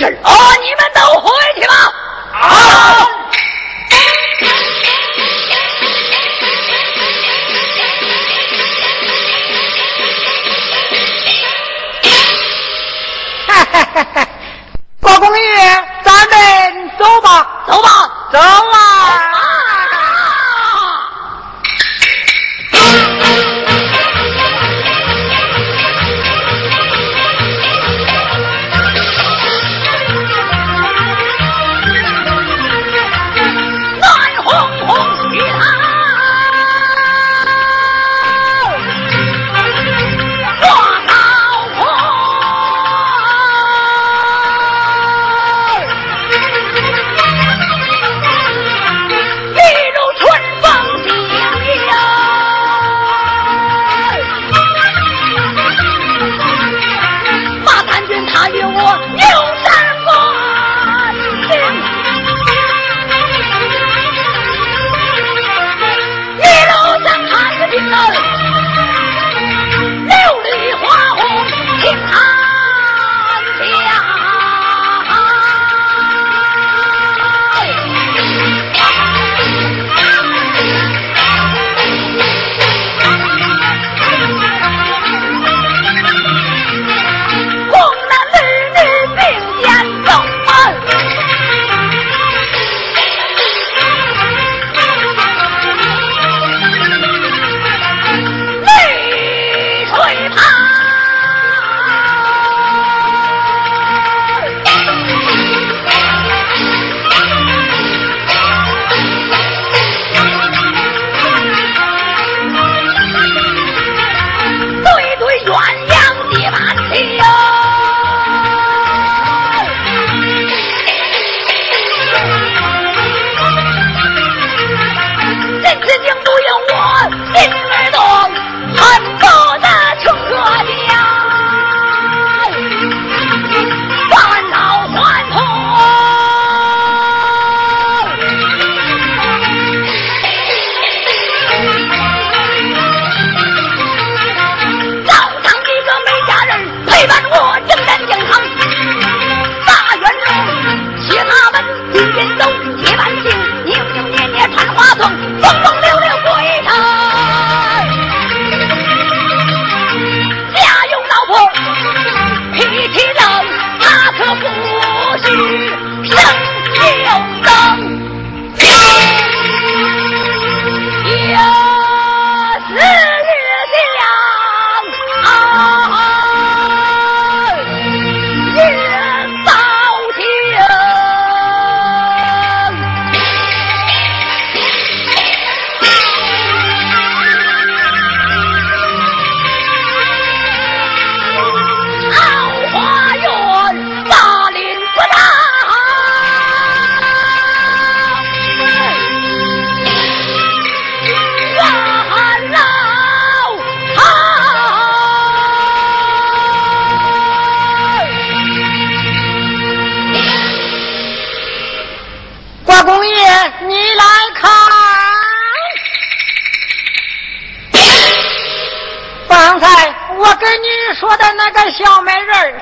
事公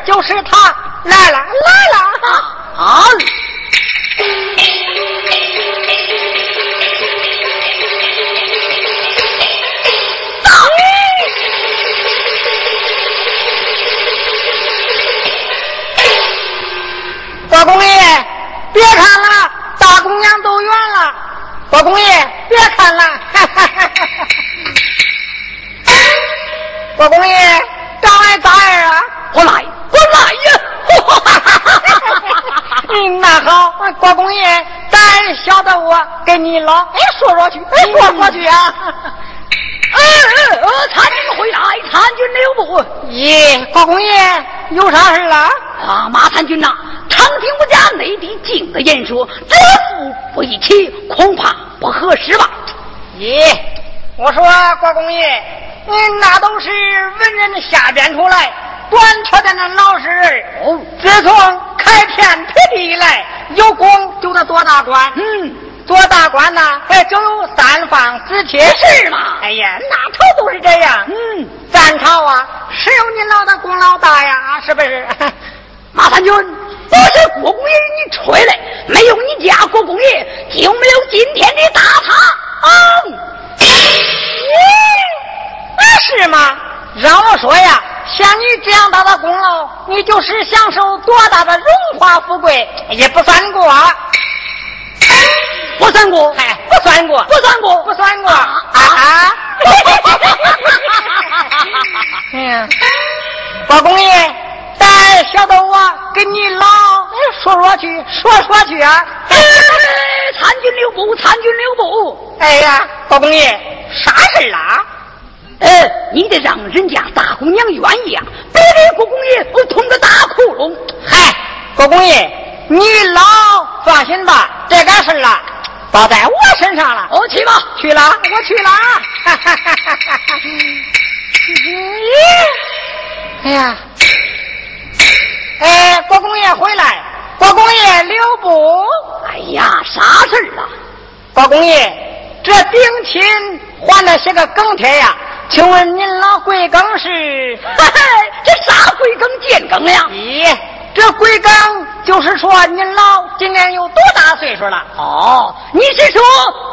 就是她来了，来了！好，走！国公爷，别看了，大姑娘都圆了。国公爷，别看了，哈哈哈哈哈！国公爷，长来咋样啊？我来。我来呀！嗯，那好，国公爷，咱晓得我跟你老哎说说去，哎说说去啊！哎哎，参回来。参军留步。咦，国公爷有啥事啊？啊，马参军呐，常听我家内地进的人说，这副不一起，恐怕不合适吧？咦，我说国公爷，您那都是文人下边出来，短缺的那老实人。哦，自从开天辟地以来，有功就得做大官。嗯，做大官呐，哎，就有三方四帖是吗？哎呀，那头都是这样。嗯，咱朝啊，谁有你老的功劳大呀？是不是？马三军，不是国公爷你吹的，没有你家国公爷，就没有今天的大堂。咦，那是吗？让我说呀，像你这样大的功劳，你就是享受多大的荣华富贵，也不算过。不算过，哎，不算过，不算过，不算过啊啊！嗯，包公爷，带小豆我跟你老说说去，说说去啊！参军留步，参军留步。哎呀，包公爷，啥事啦？呃，你得让人家大姑娘愿意啊，别给国公爷我捅个大窟窿。嗨，国公爷，你老放心吧，这个事儿啊，包在我身上了。哦，去吧，去了，我去了。哈哈哈哈哈！哎呀，哎，国公爷回来，国公爷留步。哎呀，啥事儿啊？国公爷，这定亲换了些个梗帖呀？请问您老贵庚是？嘿嘿，这啥贵庚贱庚呀？咦，这贵庚就是说您老今年有多大岁数了？哦，你是说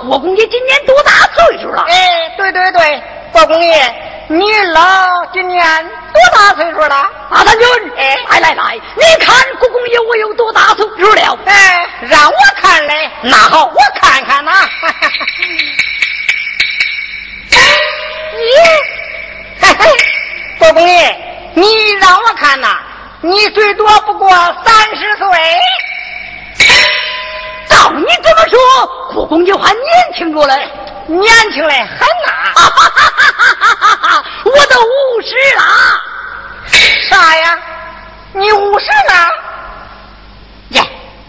国公爷今年多大岁数了？哎，对对对，国公爷，你老今年多大岁数了？阿三军，哎来来来，你看国公爷我有多大岁数了？哎，让我看嘞，那好，我看看呐。咦，嘿嘿，国公爷，你让我看呐，你最多不过三十岁。照你这么说，故宫就还年轻着嘞，年轻嘞很呐、哈哈哈哈哈哈！我都五十了。啥呀？你五十了？耶，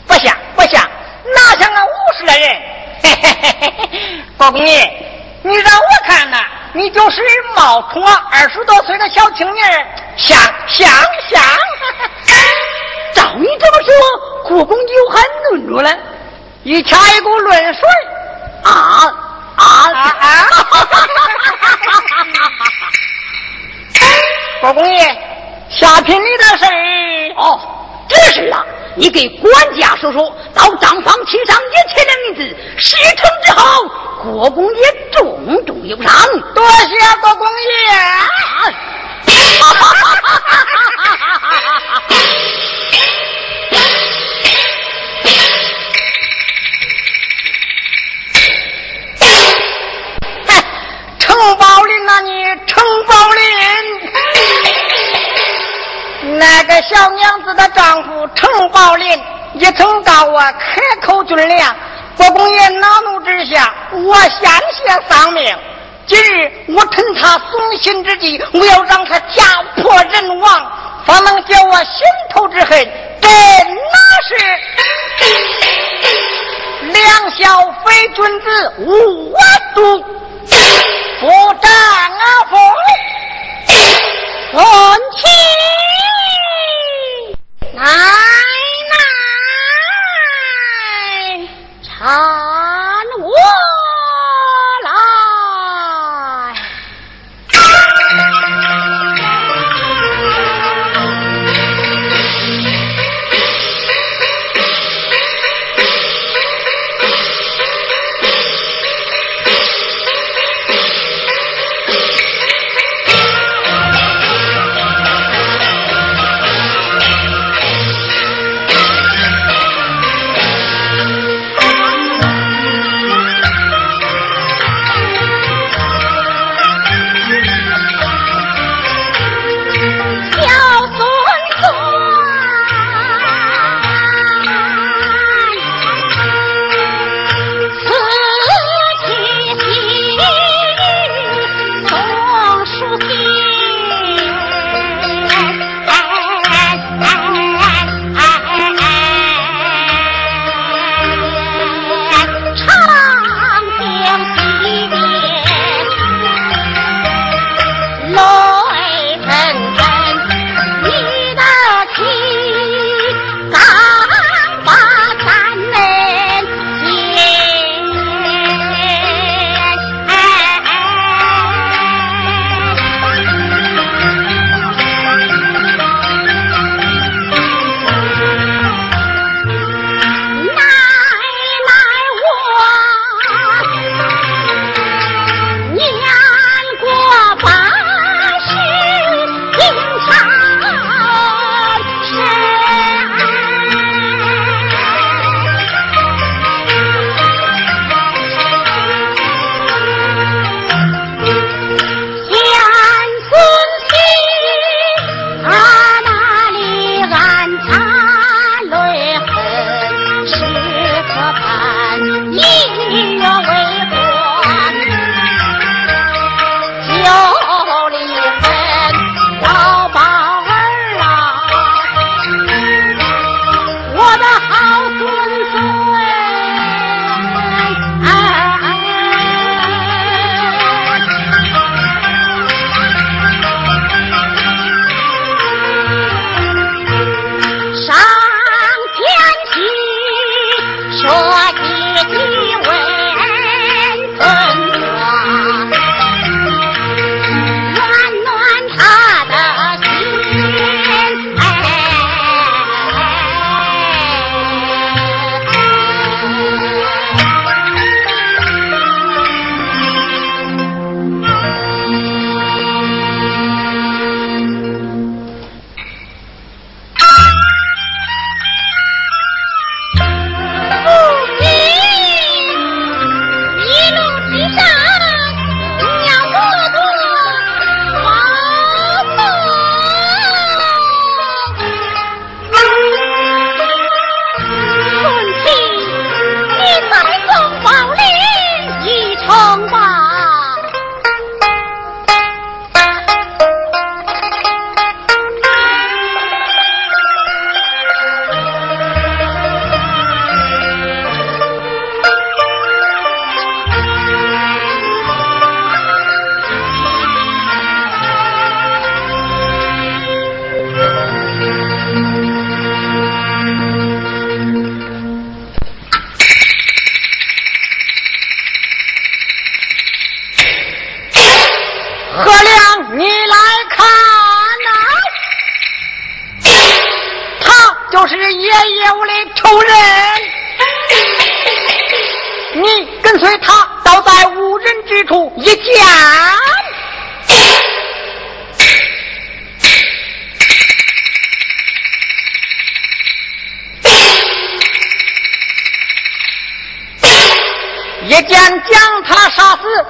不像不像，哪像个五十的人？嘿嘿嘿嘿嘿，包公爷，你让我看呐，你就是冒充二十多岁的小青年儿，像像像。照你这么说，国公爷还嫩着了。一掐一股论水啊啊啊啊！包公爷，下聘礼的事哦，这事啊，你给管家说说，到账房签上一千两银子，事成之后，国公爷重重有赏。多谢国公爷。啊！嗨，城堡林呐、你城堡林，那个小娘子的丈夫城堡林一曾告我开口军粮，国公爷恼怒之下，我险些丧命。今日我趁他送信之际，我要让他家破人亡，方能解我心头之恨。这哪是两小非君子，无我独。不战啊风，闻起来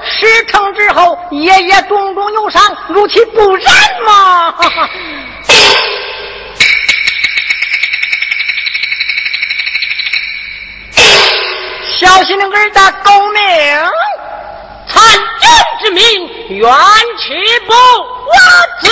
事成之后，爷爷重重有伤，如其不然吗？小心灵儿的狗命，参军之命，冤屈不哈。是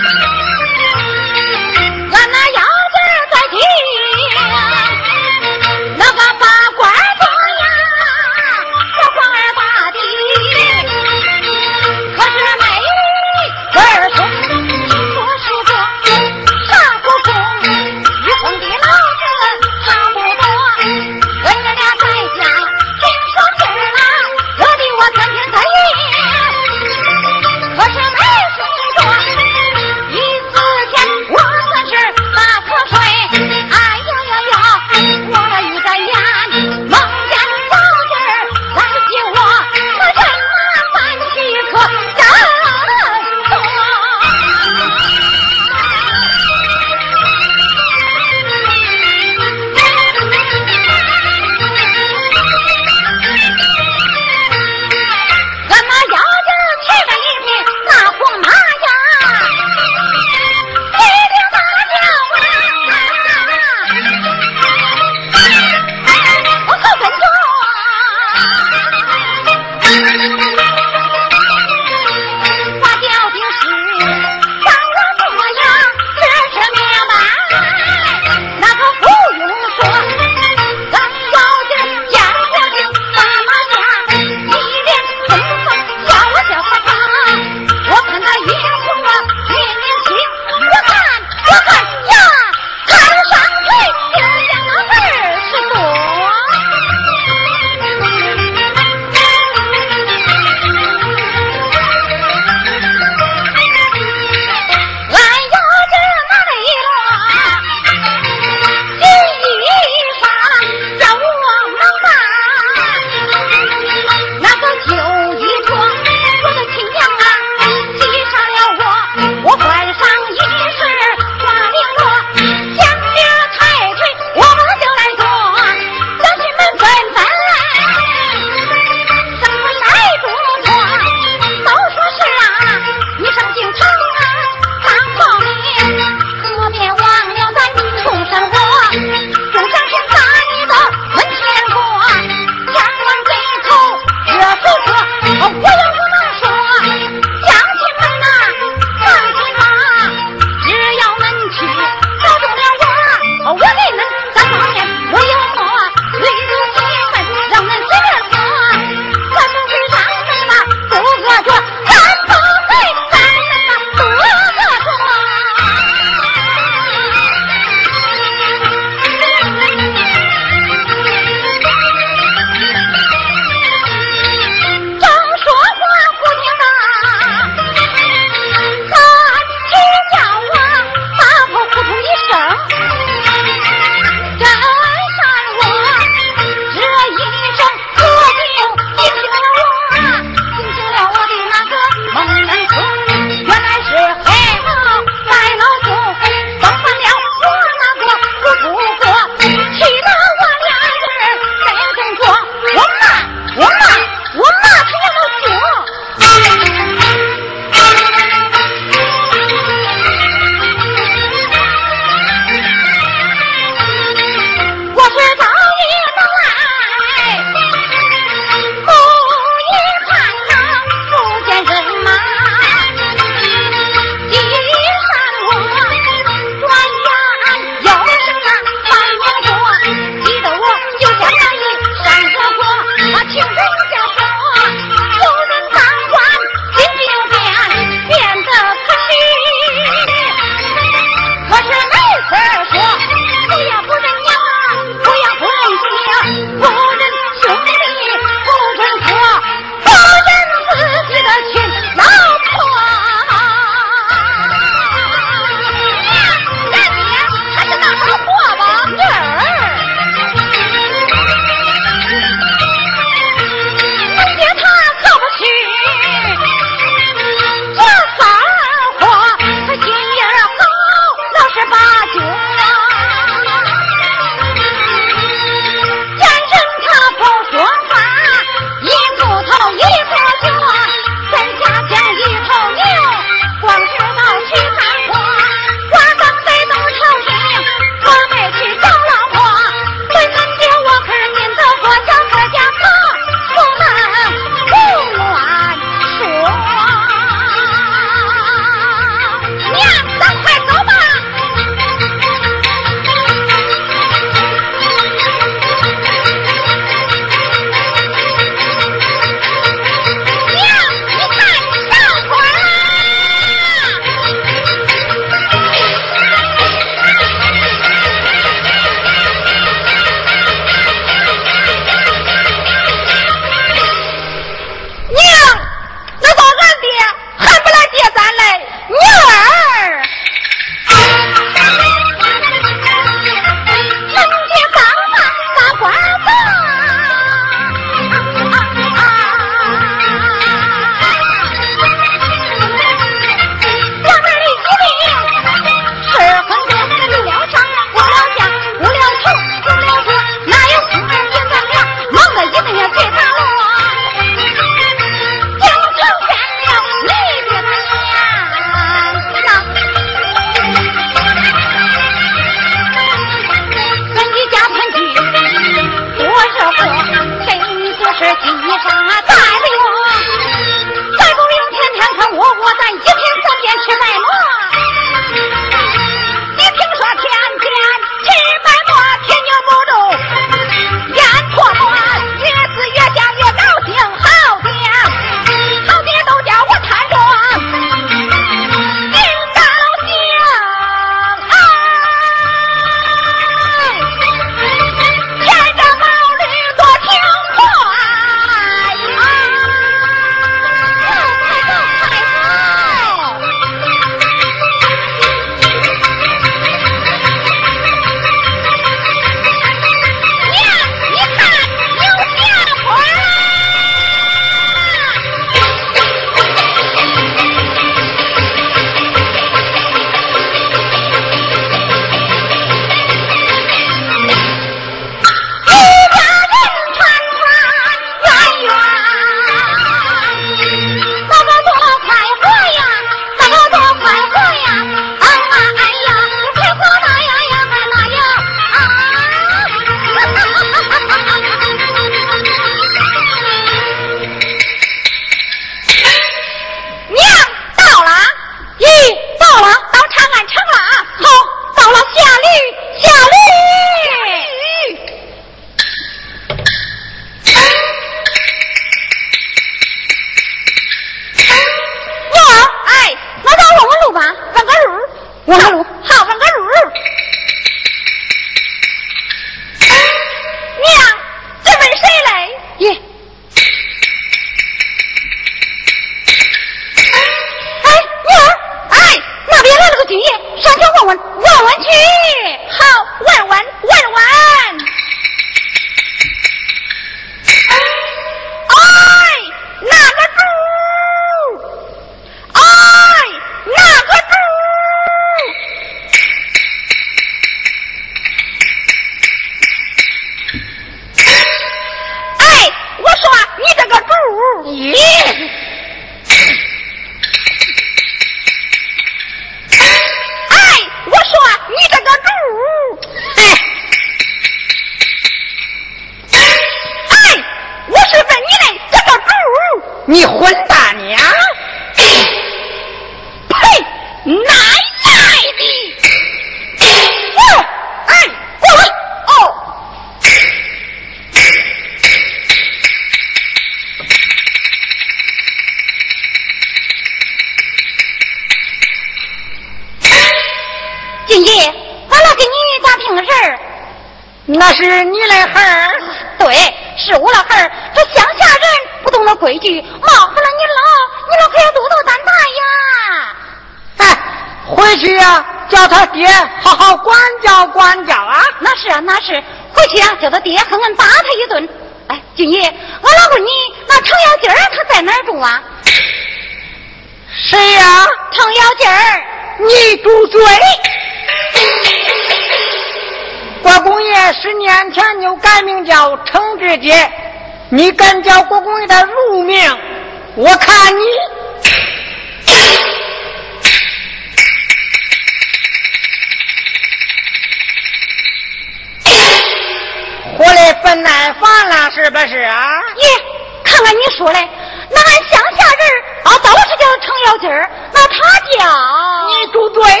你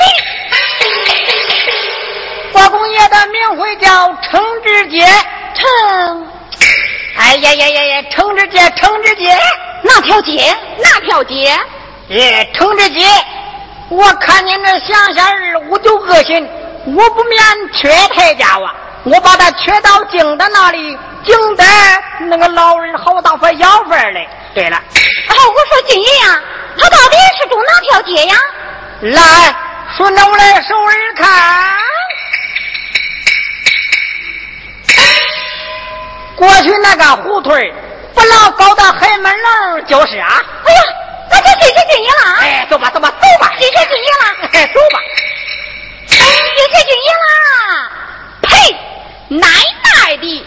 住嘴！国公爷的名讳叫程志杰，程，哎呀呀呀呀，程志杰，程志杰，哪条街？哪条街？耶，程志杰，我看您这乡下人，我就恶心，我不免缺他家伙，我把他缺到京的那里，京的那个老人好当发要饭嘞。对了，哦，我说金爷呀，他到底是住哪条街呀？来，顺着我的手儿看。过去那个胡同不老高的黑门楼就是啊！哎呀，那就谢谢军爷了。哎，走吧，走吧，走吧，谢谢军爷了。哎，走吧。谢谢军爷了。呸！奶奶的，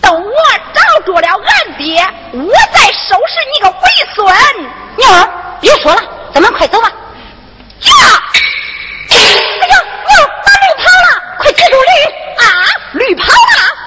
等我找着了俺爹，我再收拾你个龟孙。娘儿，别说了，咱们快走吧。呀！哎呀，娘，马驴跑了，快接住驴啊！驴跑了。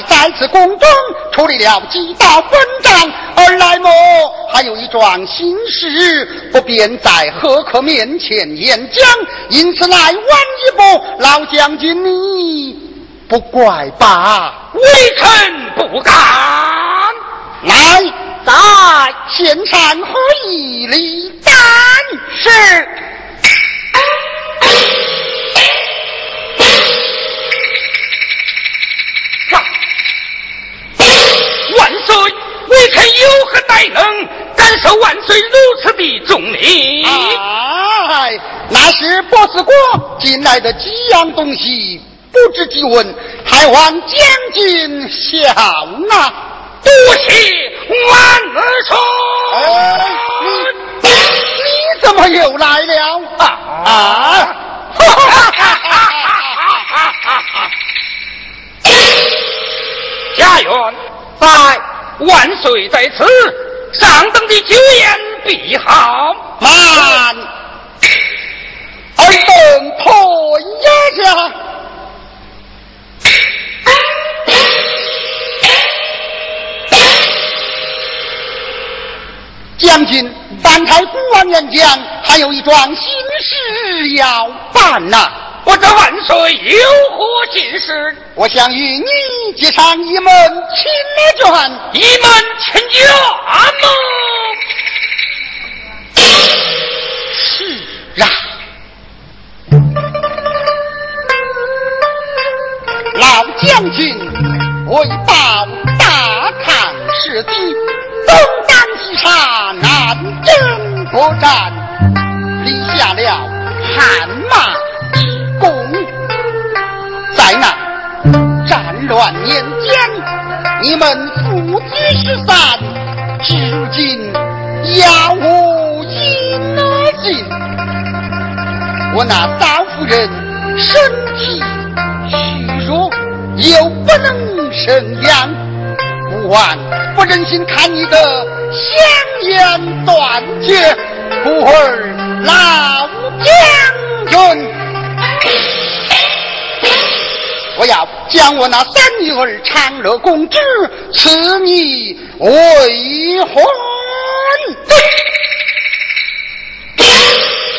在此宫中处理了几道纷章，二来么还有一桩心事，不便在贺客面前演讲，因此来晚一步，老将军你不怪吧？微臣不敢。来，在献上何以礼赞是。万岁，微臣有何待能，感受万岁如此的重礼？哎，那是波斯国进来的几样东西，不知几问，还望将军笑纳。多谢万岁。哎，你你怎么又来了？啊啊！家园在，万岁在此，上等的酒宴必好。慢，尔等退下。将军，三台孤王演讲，还有一桩心事要办呐、我这万岁有何心事？我想与你结上一门亲眷。一门亲眷吗？是啊，老将军为报大唐事迹，东挡西杀，南征北战，立下了汗马乱年间，你们父子失散，至今杳无音而尽。我那少夫人身体虚弱，又不能生养，不枉不忍心看你的香烟断绝，故而老将军。我要将我那三女儿长乐公主赐你为婚。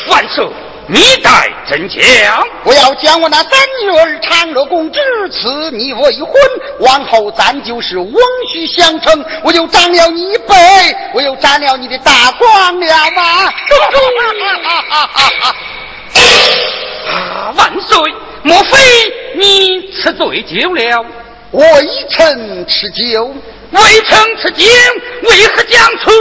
万岁，你待怎讲？我要将我那三女儿长乐公主赐你为婚，往后咱就是翁婿相称，我就长了你一辈，我又沾了你的大光了吗？啊，万岁，莫非你吃醉酒了？未曾吃酒，未曾吃酒，为何将出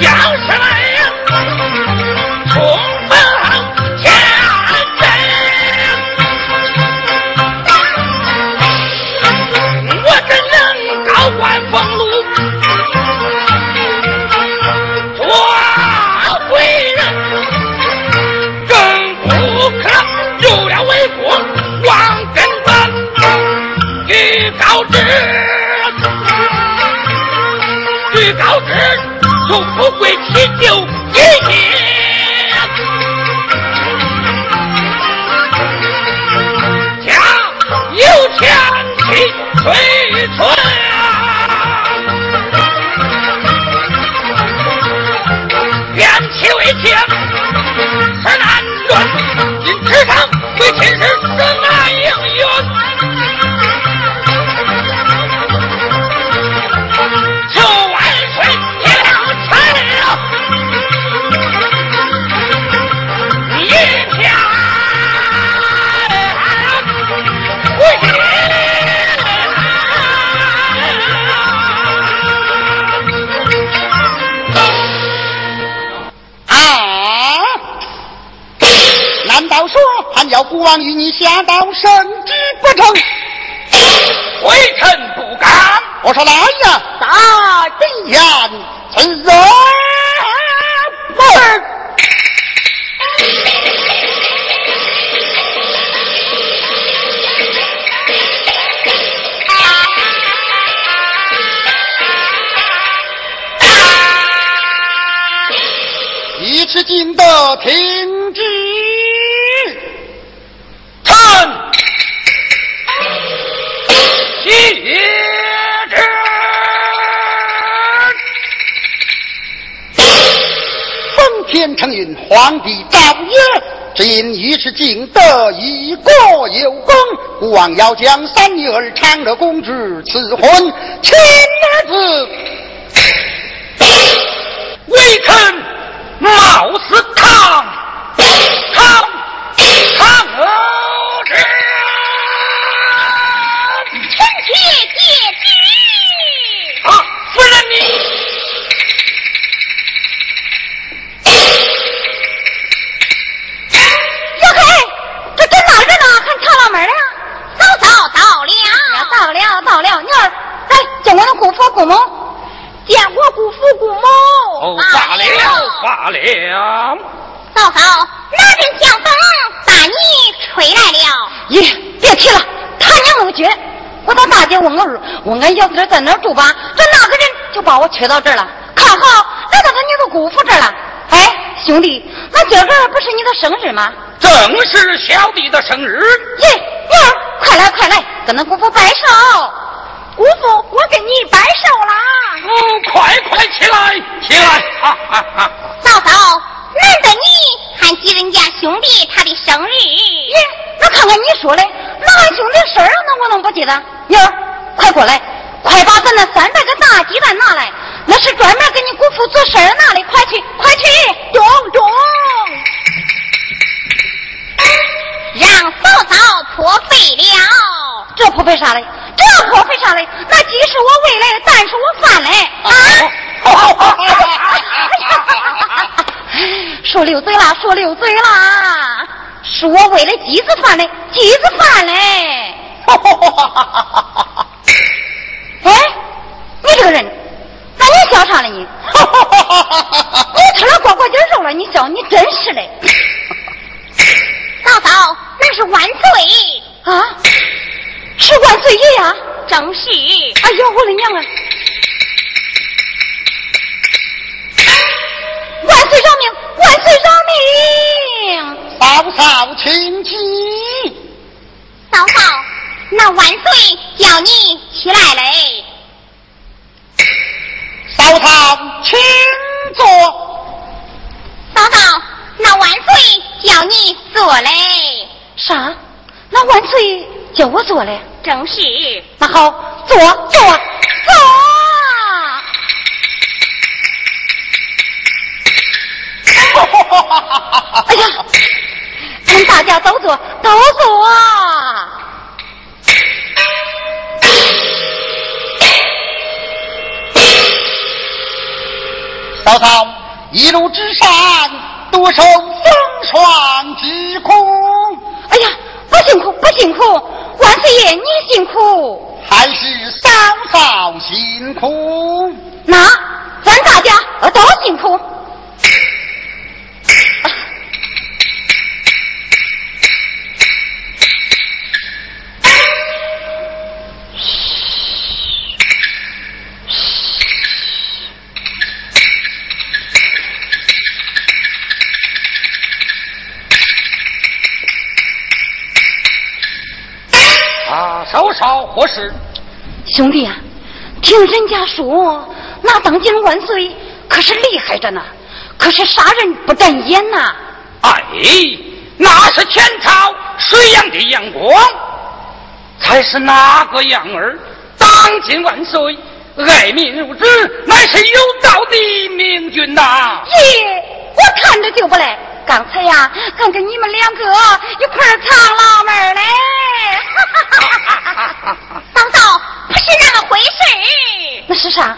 将天承运，皇帝诏曰：只因一尺敬德，一国有功，孤王要将三女儿长乐公主赐婚亲儿子。微臣冒死抗抗抗俄之。臣妾接旨。啊，夫人你。哟嘿，这这哪着呢？还插了门了？嫂嫂到了。呀，到了到了，女儿，来见我的姑父姑母，见我姑父姑母。哦，罢了罢了。嫂嫂，哪阵相逢把你吹来了？咦，别提了，他娘那个倔！我到大街问我儿，问俺小子在那儿住吧，这那个人就把我娶到这儿了，看好来到他你的姑父这儿了。哎，兄弟，那今儿个不是你的生日吗？正是小弟的生日。耶，快来快来，跟那姑父拜寿。姑父，我跟你拜寿啦！嗯，快快起来起来！哈哈哈！嫂嫂，难得你还记人家兄弟他的生日。耶，那看看你说的，那俺兄弟生日，那我能不记得？妞儿，快过来，快把咱那三百个大鸡蛋拿来，那是专门给你姑父做事儿拿的，快去快去！中中！让嫂嫂破费了。这破费啥嘞？这破费啥嘞？那鸡是我喂来的，蛋是我饭嘞啊！说溜嘴啦，说溜嘴啦，是我喂的鸡子饭嘞，鸡子饭嘞。个人，那你笑啥嘞你？你吃了呱呱筋肉了，你笑，你真是嘞。嫂嫂，那是万岁啊！是万岁爷呀！正是。哎呀，我的娘啊！万岁饶命！万岁饶命！嫂嫂请起。嫂嫂，那万岁叫你起来嘞。嫂嫂请坐。嫂嫂，那万岁叫你坐嘞。啥？那万岁叫我坐嘞？正是。那好，坐坐坐。哎呀，咱大家都坐，都坐。嫂嫂，一路之上多受风霜之苦。哎呀，不辛苦，不辛苦，万岁爷你辛苦，还是嫂嫂辛苦。那咱大家都辛苦。啊，少少何事？兄弟呀、听人家说，那当今万岁可是厉害着呢，可是杀人不眨眼呐。哎，那是前朝水阳的阳光，才是那个样儿。当今万岁，爱民如子，乃是有道的明君呐。爷，我看着就不赖。刚才呀，俺跟你们两个一块儿藏老妹儿嘞。嫂嫂，不是那么回事儿。那是啥？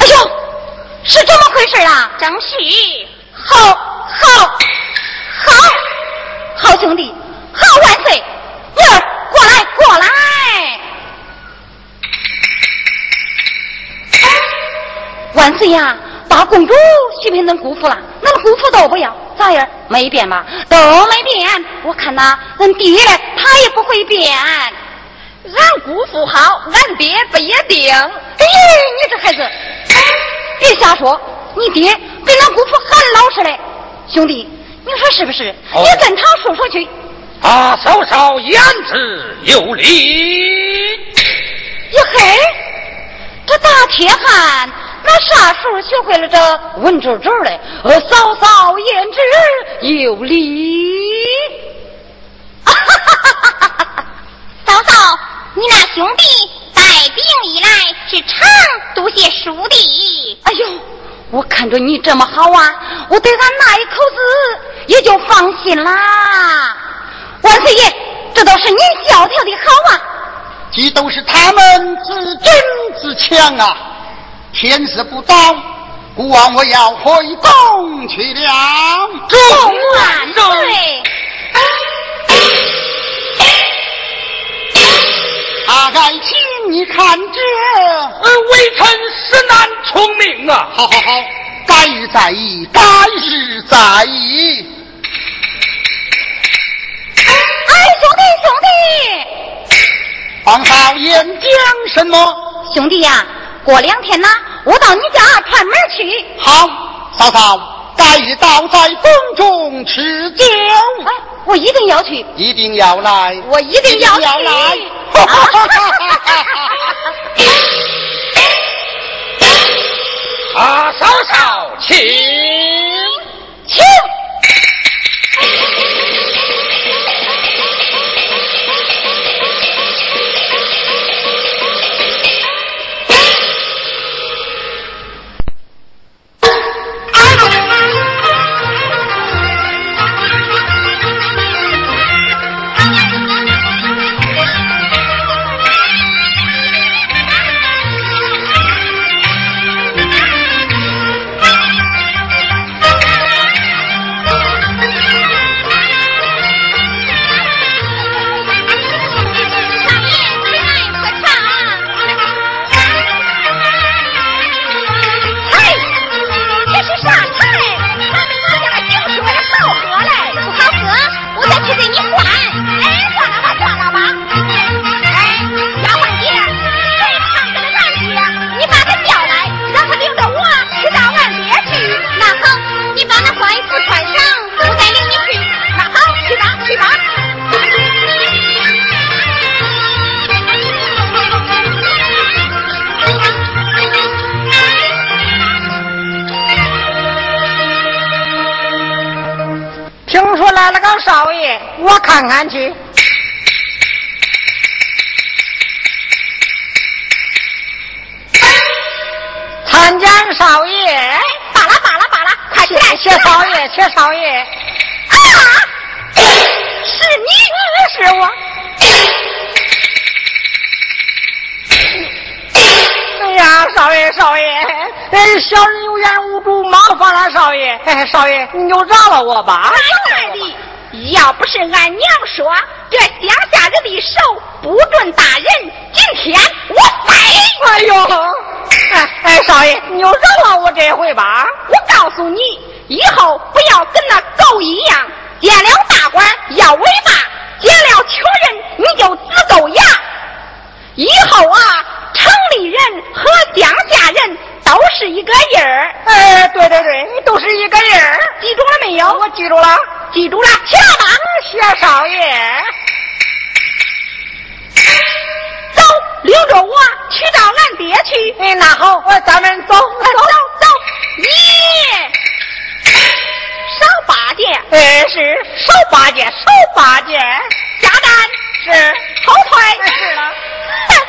哎呦，是这么回事啊！正是，好，好，好，好兄弟，好万岁！妮儿，过来，过来！万岁呀，把公主许给恁姑父了，恁姑父都不要，咋样？没变吧？都没变。我看呐，恁爹嘞，他也不会变。俺姑父好，俺爹不一定。哎，你这孩子，别瞎说，你爹比俺姑父还老实嘞。兄弟，你说是不是？哦你跟他说说去。啊，嫂嫂言之有理。哟嘿，这大铁汉那啥时候学会了这文绉绉的？呃，嫂嫂言之有理。嫂嫂，你那兄弟带兵以来是常读些书的。哎呦，我看着你这么好啊，我对俺那一口子也就放心啦。万岁爷，这都是您教条的好啊。这都是他们自争自强啊！天时不到，孤王我要回宫去了。众万岁！大概请你看着，呃，微臣实难从命啊。好好好，该日再议，改日再议。哎，兄弟兄弟，皇少言讲什么？兄弟呀、过两天呐，我到你家串门去。好，嫂嫂，改日倒在宫中吃酒，哎，我一定要去，一定要来，我一定要去。要来。啊，嫂嫂，请。请。看看去。参见少爷。巴拉巴拉巴谢少爷，谢少爷。啊！是你，是我。哎呀，少爷，少爷，哎，小人有眼无珠，麻烦了，少爷。哎，少爷，你就饶了我吧。要不是俺娘说这乡下人的手不准打人，今天我栽！哎呦，哎哎，少爷，你就饶了我这回吧。我告诉你，以后不要跟那狗一样，见了大官要尾巴，见了穷人你就自狗牙。以后啊，城里人和乡下人都是一个人儿。哎，对对对，你都是一个人儿，记住了没有？我记住了。记住了，去吧，谢少爷。走，领着我去找俺爹去。哎，那好，我咱们走，走走走。一，少八戒。哎，是手八戒，手八戒。下单是后退。是了。